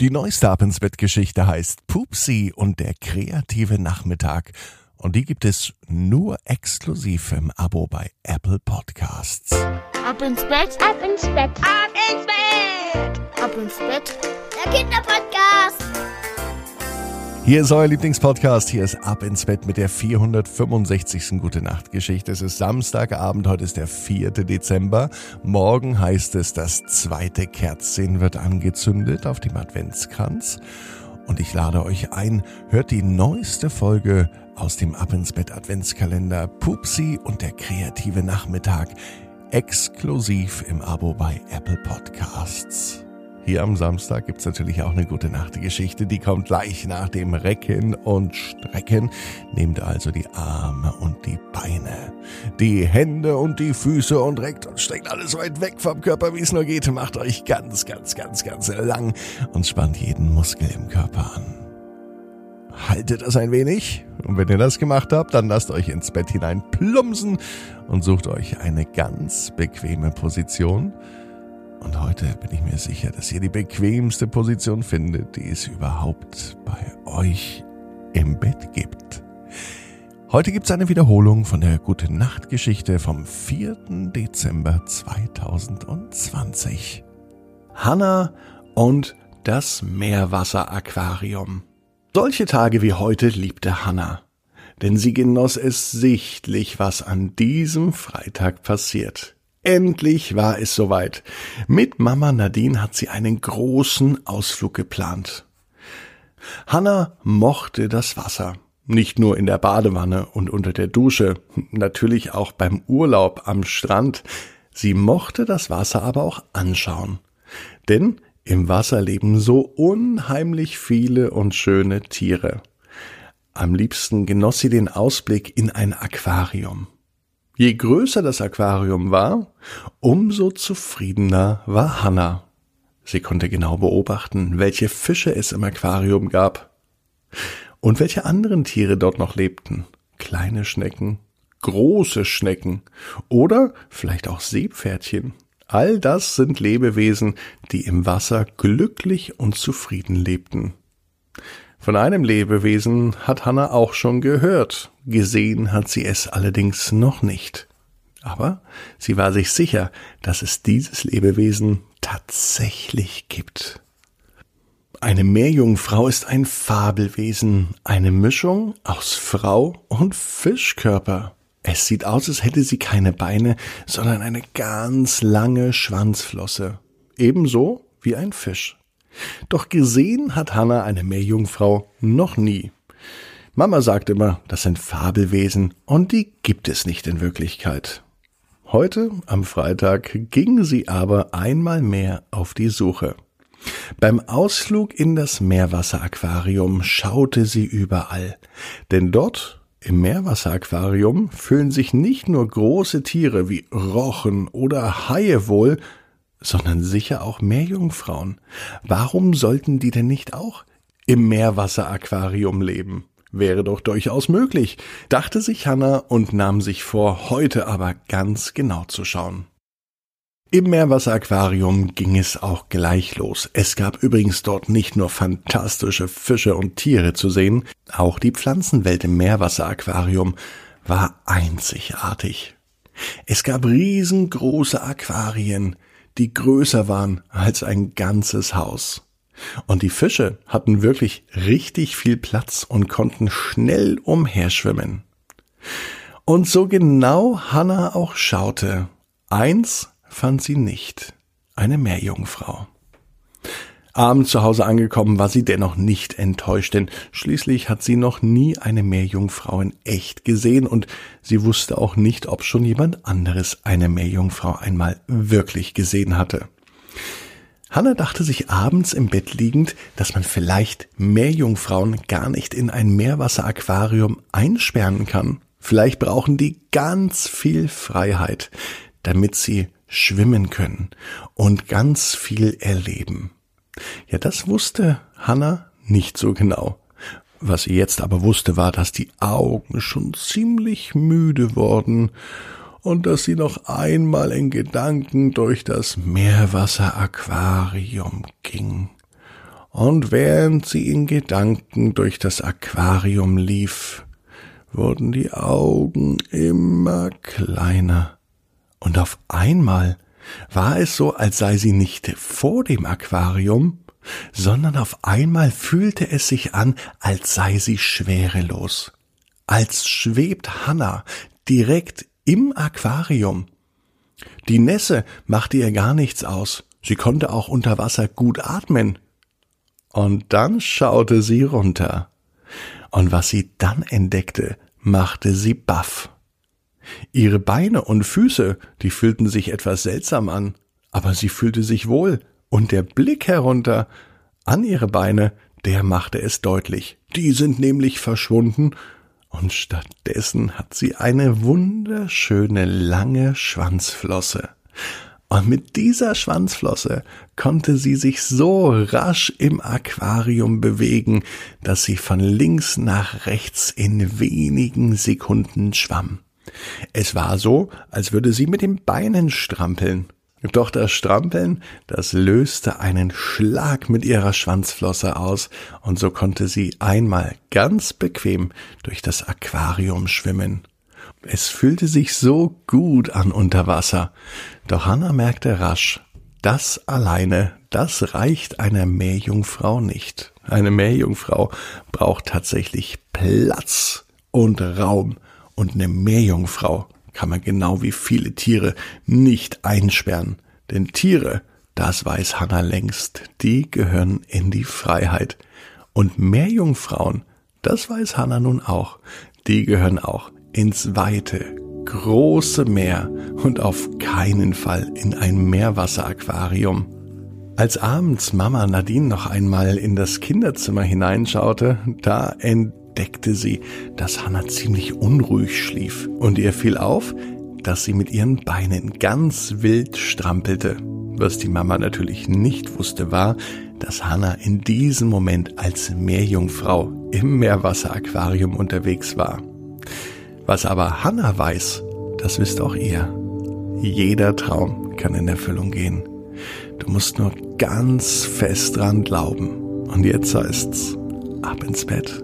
Die neueste Ab ins Bett Geschichte heißt Pupsi und der kreative Nachmittag. Und die gibt es nur exklusiv im Abo bei Apple Podcasts. Ab ins Bett, ab ins Bett, ab ins Bett, ab ins Bett. Der Kinderpodcast. Hier ist euer Lieblingspodcast. Hier ist Ab ins Bett mit der 465. Gute Nacht Geschichte. Es ist Samstagabend. Heute ist der 4. Dezember. Morgen heißt es, das zweite Kerzchen wird angezündet auf dem Adventskranz. Und ich lade euch ein, hört die neueste Folge aus dem Ab ins Bett Adventskalender Pupsi und der kreative Nachmittag exklusiv im Abo bei Apple Podcasts. Hier am Samstag gibt's natürlich auch eine gute Nachtgeschichte, die kommt gleich nach dem Recken und Strecken. Nehmt also die Arme und die Beine, die Hände und die Füße und reckt und streckt alles weit weg vom Körper, wie es nur geht. Macht euch ganz, ganz, ganz, ganz lang und spannt jeden Muskel im Körper an. Haltet das ein wenig und wenn ihr das gemacht habt, dann lasst euch ins Bett hinein plumpsen und sucht euch eine ganz bequeme Position und heute bin ich mir sicher, dass ihr die bequemste Position findet, die es überhaupt bei euch im Bett gibt. Heute gibt es eine Wiederholung von der Gute Nacht Geschichte vom 4. Dezember 2020. Hanna und das Meerwasseraquarium. Solche Tage wie heute liebte Hanna, denn sie genoss es sichtlich, was an diesem Freitag passiert. Endlich war es soweit. Mit Mama Nadine hat sie einen großen Ausflug geplant. Hanna mochte das Wasser. Nicht nur in der Badewanne und unter der Dusche, natürlich auch beim Urlaub am Strand. Sie mochte das Wasser aber auch anschauen. Denn im Wasser leben so unheimlich viele und schöne Tiere. Am liebsten genoss sie den Ausblick in ein Aquarium. Je größer das Aquarium war, umso zufriedener war Hanna. Sie konnte genau beobachten, welche Fische es im Aquarium gab und welche anderen Tiere dort noch lebten. Kleine Schnecken, große Schnecken oder vielleicht auch Seepferdchen. All das sind Lebewesen, die im Wasser glücklich und zufrieden lebten. Von einem Lebewesen hat Hanna auch schon gehört, gesehen hat sie es allerdings noch nicht. Aber sie war sich sicher, dass es dieses Lebewesen tatsächlich gibt. Eine Meerjungfrau ist ein Fabelwesen, eine Mischung aus Frau und Fischkörper. Es sieht aus, als hätte sie keine Beine, sondern eine ganz lange Schwanzflosse. Ebenso wie ein Fisch. Doch gesehen hat Hanna eine Meerjungfrau noch nie. Mama sagt immer, das sind Fabelwesen und die gibt es nicht in Wirklichkeit. Heute, am Freitag, ging sie aber einmal mehr auf die Suche. Beim Ausflug in das Meerwasseraquarium schaute sie überall, denn dort im Meerwasseraquarium fühlen sich nicht nur große Tiere wie Rochen oder Haie wohl, sondern sicher auch Meerjungfrauen. Warum sollten die denn nicht auch im Meerwasseraquarium leben? Wäre doch durchaus möglich, dachte sich Hanna und nahm sich vor, heute aber ganz genau zu schauen. Im Meerwasseraquarium ging es auch gleich los. Es gab übrigens dort nicht nur fantastische Fische und Tiere zu sehen, auch die Pflanzenwelt im Meerwasseraquarium war einzigartig. Es gab riesengroße Aquarien, die größer waren als ein ganzes Haus. Und die Fische hatten wirklich richtig viel Platz und konnten schnell umherschwimmen. Und so genau Hanna auch schaute, eins fand sie nicht, eine Meerjungfrau. Abends zu Hause angekommen war sie dennoch nicht enttäuscht, denn schließlich hat sie noch nie eine Meerjungfrau in echt gesehen und sie wusste auch nicht, ob schon jemand anderes eine Meerjungfrau einmal wirklich gesehen hatte. Hanna dachte sich abends im Bett liegend, dass man vielleicht Meerjungfrauen gar nicht in ein Meerwasseraquarium einsperren kann. Vielleicht brauchen die ganz viel Freiheit, damit sie schwimmen können und ganz viel erleben. Ja, das wusste Hanna nicht so genau. Was sie jetzt aber wusste, war, dass die Augen schon ziemlich müde wurden und dass sie noch einmal in Gedanken durch das Meerwasseraquarium ging. und während sie in Gedanken durch das Aquarium lief, wurden die Augen immer kleiner, und auf einmal war es so, als sei sie nicht vor dem Aquarium, sondern auf einmal fühlte es sich an, als sei sie schwerelos, als schwebt Hanna direkt im Aquarium. Die Nässe machte ihr gar nichts aus, sie konnte auch unter Wasser gut atmen. Und dann schaute sie runter, und was sie dann entdeckte, machte sie baff. Ihre Beine und Füße, die fühlten sich etwas seltsam an, aber sie fühlte sich wohl, und der Blick herunter an ihre Beine, der machte es deutlich. Die sind nämlich verschwunden, und stattdessen hat sie eine wunderschöne lange Schwanzflosse. Und mit dieser Schwanzflosse konnte sie sich so rasch im Aquarium bewegen, dass sie von links nach rechts in wenigen Sekunden schwamm. Es war so, als würde sie mit den Beinen strampeln. Doch das Strampeln, das löste einen Schlag mit ihrer Schwanzflosse aus, und so konnte sie einmal ganz bequem durch das Aquarium schwimmen. Es fühlte sich so gut an unter Wasser, doch Hanna merkte rasch, das alleine, das reicht einer Meerjungfrau nicht. Eine Meerjungfrau braucht tatsächlich Platz und Raum, und eine Meerjungfrau kann man genau wie viele Tiere nicht einsperren. Denn Tiere, das weiß Hanna längst, die gehören in die Freiheit. Und Meerjungfrauen, das weiß Hanna nun auch, die gehören auch ins weite, große Meer und auf keinen Fall in ein Meerwasseraquarium. Als abends Mama Nadine noch einmal in das Kinderzimmer hineinschaute, da entdeckte entdeckte sie, dass Hannah ziemlich unruhig schlief und ihr fiel auf, dass sie mit ihren Beinen ganz wild strampelte. Was die Mama natürlich nicht wusste, war, dass Hannah in diesem Moment als Meerjungfrau im Meerwasseraquarium unterwegs war. Was aber Hannah weiß, das wisst auch ihr. Jeder Traum kann in Erfüllung gehen. Du musst nur ganz fest dran glauben. Und jetzt heißt's, ab ins Bett